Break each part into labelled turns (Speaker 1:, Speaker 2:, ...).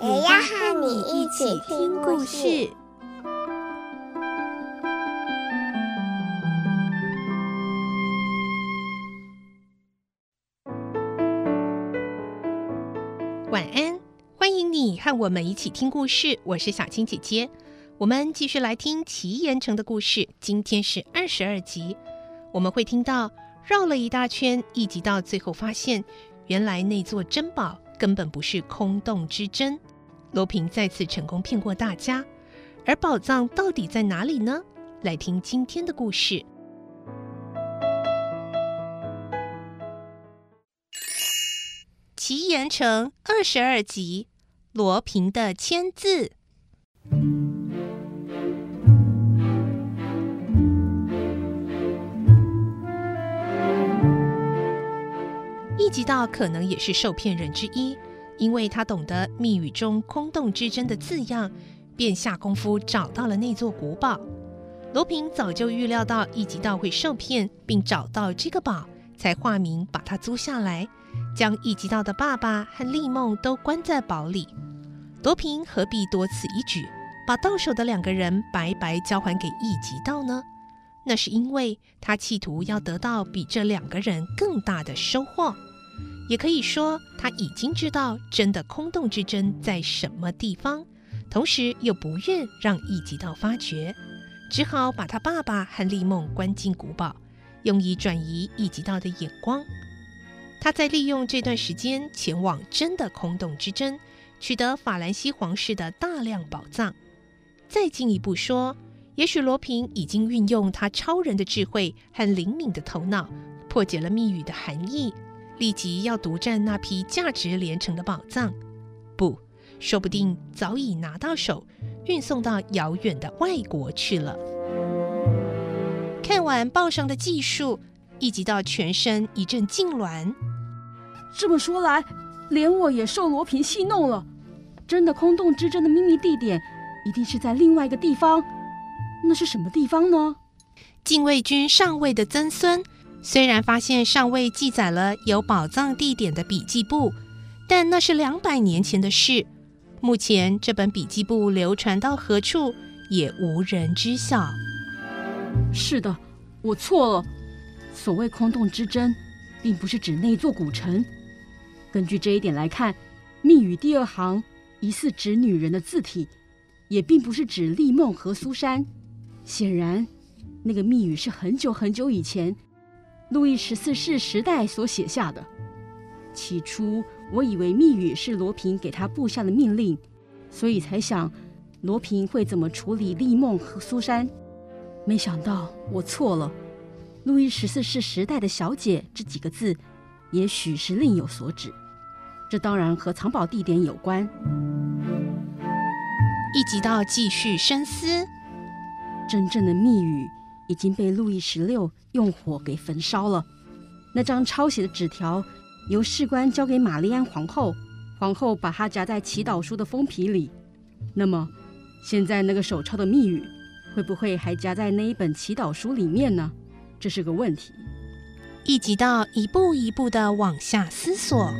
Speaker 1: 也要和你一起听故事。
Speaker 2: 晚安，欢迎你和我们一起听故事。我是小青姐姐，我们继续来听奇岩城的故事。今天是二十二集，我们会听到绕了一大圈，一直到最后发现，原来那座珍宝根本不是空洞之珍。罗平再次成功骗过大家，而宝藏到底在哪里呢？来听今天的故事。奇岩城二十二集，罗平的签字。一级道可能也是受骗人之一，因为他懂得密语中“空洞之争”的字样，便下功夫找到了那座古堡。罗平早就预料到一级道会受骗，并找到这个宝，才化名把它租下来。将一级道的爸爸和丽梦都关在堡里，罗平何必多此一举，把到手的两个人白白交还给一级道呢？那是因为他企图要得到比这两个人更大的收获，也可以说他已经知道真的空洞之珍在什么地方，同时又不愿让一级道发觉，只好把他爸爸和丽梦关进古堡，用以转移一级道的眼光。他在利用这段时间前往真的空洞之珍，取得法兰西皇室的大量宝藏。再进一步说，也许罗平已经运用他超人的智慧和灵敏的头脑，破解了密语的含义，立即要独占那批价值连城的宝藏。不，说不定早已拿到手，运送到遥远的外国去了。看完报上的技术。一级到全身一阵痉挛。
Speaker 3: 这么说来，连我也受罗平戏弄了。真的空洞之争的秘密地点，一定是在另外一个地方。那是什么地方呢？
Speaker 2: 禁卫军上尉的曾孙，虽然发现上尉记载了有宝藏地点的笔记簿，但那是两百年前的事。目前这本笔记簿流传到何处，也无人知晓。
Speaker 3: 是的，我错了。所谓空洞之争，并不是指那座古城。根据这一点来看，密语第二行疑似指女人的字体，也并不是指丽梦和苏珊。显然，那个密语是很久很久以前，路易十四世时代所写下的。起初，我以为密语是罗平给他布下的命令，所以才想罗平会怎么处理丽梦和苏珊。没想到我错了。路易十四世时代的小姐这几个字，也许是另有所指。这当然和藏宝地点有关。
Speaker 2: 一集到继续深思，
Speaker 3: 真正的密语已经被路易十六用火给焚烧了。那张抄写的纸条由士官交给玛丽安皇后，皇后把它夹在祈祷书的封皮里。那么，现在那个手抄的密语会不会还夹在那一本祈祷书里面呢？这是个问题。
Speaker 2: 一级到一步一步的往下思索，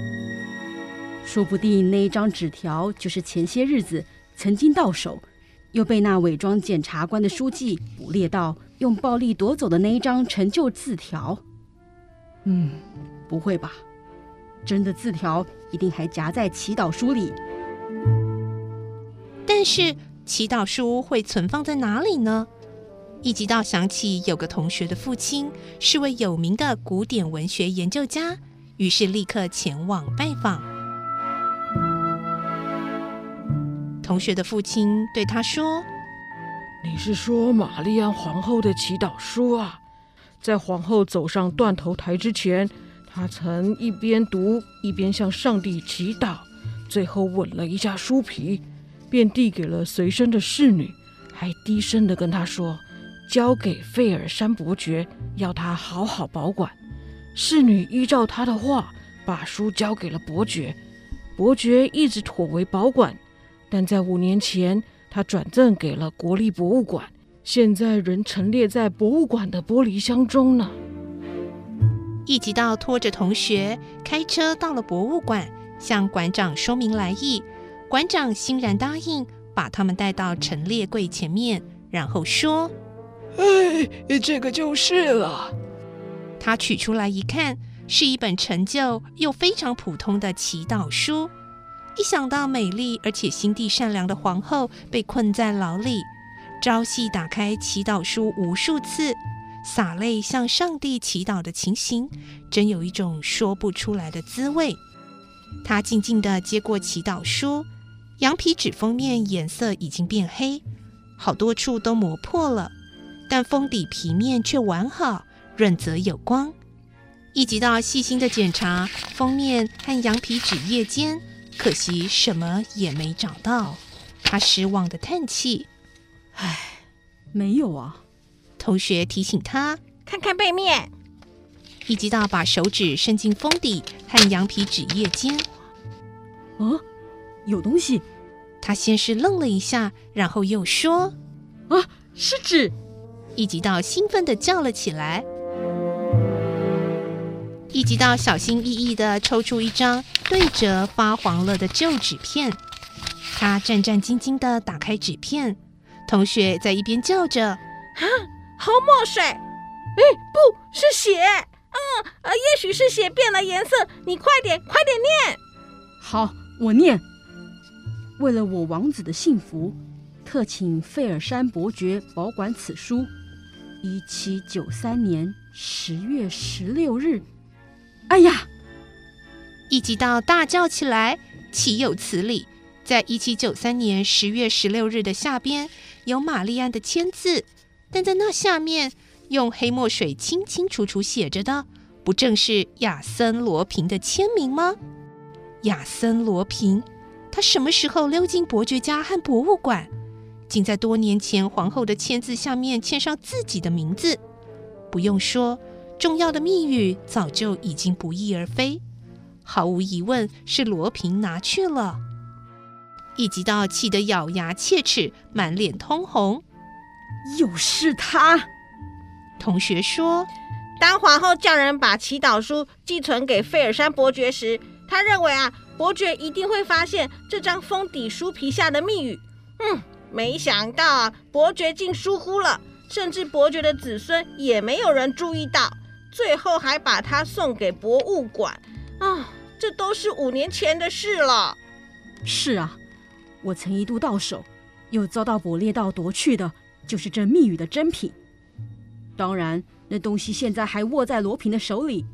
Speaker 3: 说不定那一张纸条就是前些日子曾经到手，又被那伪装检察官的书记捕猎到，用暴力夺走的那一张陈旧字条。嗯，不会吧？真的字条一定还夹在祈祷书里。
Speaker 2: 但是祈祷书会存放在哪里呢？一直到想起有个同学的父亲是位有名的古典文学研究家，于是立刻前往拜访。同学的父亲对他说：“
Speaker 4: 你是说玛丽安皇后的祈祷书啊？在皇后走上断头台之前，她曾一边读一边向上帝祈祷，最后吻了一下书皮，便递给了随身的侍女，还低声地跟她说：“交给费尔山伯爵，要他好好保管。”侍女依照他的话，把书交给了伯爵。伯爵一直妥为保管，但在五年前，他转赠给了国立博物馆，现在仍陈列在博物馆的玻璃箱中呢。
Speaker 2: 一直到拖着同学开车到了博物馆，向馆长说明来意，馆长欣然答应，把他们带到陈列柜前面，然后说：“
Speaker 5: 哎，这个就是了。”
Speaker 2: 他取出来一看，是一本陈旧又非常普通的祈祷书。一想到美丽而且心地善良的皇后被困在牢里，朝夕打开祈祷书无数次，洒泪向上帝祈祷的情形，真有一种说不出来的滋味。他静静地接过祈祷书，羊皮纸封面颜色已经变黑，好多处都磨破了，但封底皮面却完好。润泽有光，一直到细心的检查封面和羊皮纸页间，可惜什么也没找到。他失望的叹气：“
Speaker 3: 唉，没有啊。”
Speaker 2: 同学提醒他：“
Speaker 1: 看看背面。”
Speaker 2: 一直到把手指伸进封底和羊皮纸页间，
Speaker 3: 啊，有东西。
Speaker 2: 他先是愣了一下，然后又说：“
Speaker 3: 啊，是纸。”
Speaker 2: 一吉道兴奋地叫了起来。一直到小心翼翼地抽出一张对折发黄了的旧纸片，他战战兢兢地打开纸片，同学在一边叫着：“啊，
Speaker 1: 好墨水！哎，不是血，嗯，呃，也许是血变了颜色。你快点，快点念。
Speaker 3: 好，我念。为了我王子的幸福，特请费尔山伯爵保管此书。一七九三年十月十六日。”哎呀！
Speaker 2: 一直到大叫起来，岂有此理！在一七九三年十月十六日的下边有玛丽安的签字，但在那下面用黑墨水清清楚楚写着的，不正是亚森罗平的签名吗？亚森罗平，他什么时候溜进伯爵家和博物馆，竟在多年前皇后的签字下面签上自己的名字？不用说。重要的密语早就已经不翼而飞，毫无疑问是罗平拿去了。一直到气得咬牙切齿、满脸通红，
Speaker 3: 又是他。
Speaker 2: 同学说，
Speaker 1: 当皇后叫人把祈祷书寄存给费尔山伯爵时，他认为啊，伯爵一定会发现这张封底书皮下的密语。嗯，没想到啊，伯爵竟疏忽了，甚至伯爵的子孙也没有人注意到。最后还把它送给博物馆，啊，这都是五年前的事了。
Speaker 3: 是啊，我曾一度到手，又遭到捕猎盗夺去的，就是这密语的珍品。当然，那东西现在还握在罗平的手里，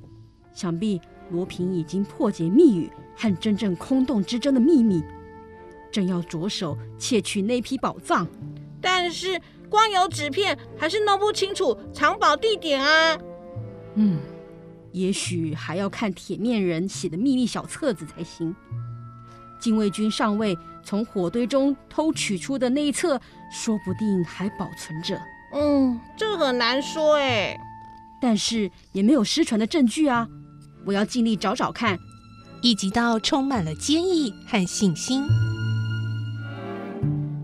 Speaker 3: 想必罗平已经破解密语和真正空洞之争的秘密，正要着手窃取那批宝藏。
Speaker 1: 但是光有纸片还是弄不清楚藏宝地点啊。
Speaker 3: 嗯，也许还要看铁面人写的秘密小册子才行。禁卫军上尉从火堆中偷取出的那一册，说不定还保存着。
Speaker 1: 嗯，这很难说哎。
Speaker 3: 但是也没有失传的证据啊！我要尽力找找看。
Speaker 2: 一直到充满了坚毅和信心。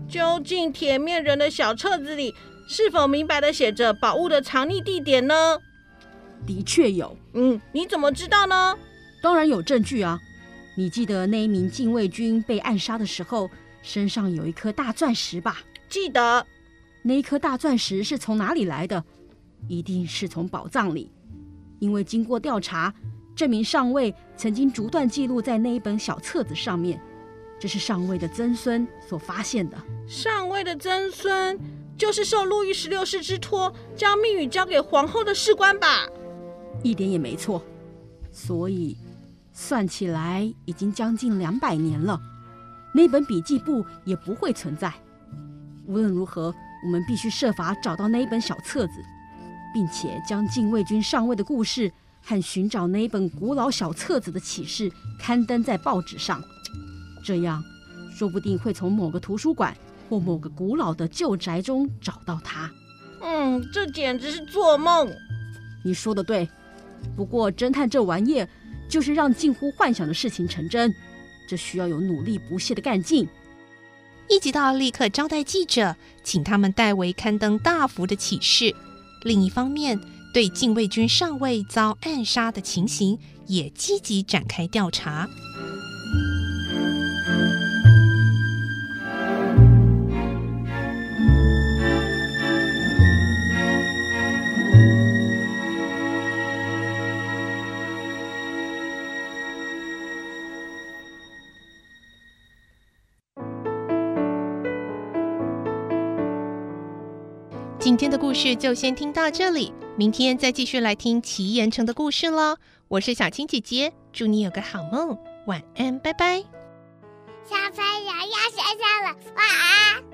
Speaker 1: 究竟铁面人的小册子里是否明白的写着宝物的藏匿地点呢？
Speaker 3: 的确有，
Speaker 1: 嗯，你怎么知道呢？
Speaker 3: 当然有证据啊！你记得那一名禁卫军被暗杀的时候，身上有一颗大钻石吧？
Speaker 1: 记得。
Speaker 3: 那一颗大钻石是从哪里来的？一定是从宝藏里，因为经过调查，这名上尉曾经逐段记录在那一本小册子上面。这是上尉的曾孙所发现的。
Speaker 1: 上尉的曾孙就是受路易十六世之托，将密语交给皇后的士官吧？
Speaker 3: 一点也没错，所以算起来已经将近两百年了，那本笔记簿也不会存在。无论如何，我们必须设法找到那一本小册子，并且将禁卫军上尉的故事和寻找那一本古老小册子的启示刊登在报纸上。这样，说不定会从某个图书馆或某个古老的旧宅中找到它。
Speaker 1: 嗯，这简直是做梦。
Speaker 3: 你说的对，不过侦探这玩意就是让近乎幻想的事情成真，这需要有努力不懈的干劲。
Speaker 2: 一级道立刻招待记者，请他们代为刊登大幅的启示。另一方面，对禁卫军上尉遭暗杀的情形也积极展开调查。今天的故事就先听到这里，明天再继续来听奇岩城的故事喽。我是小青姐姐，祝你有个好梦，晚安，拜拜。
Speaker 6: 小朋友要睡觉了，晚安。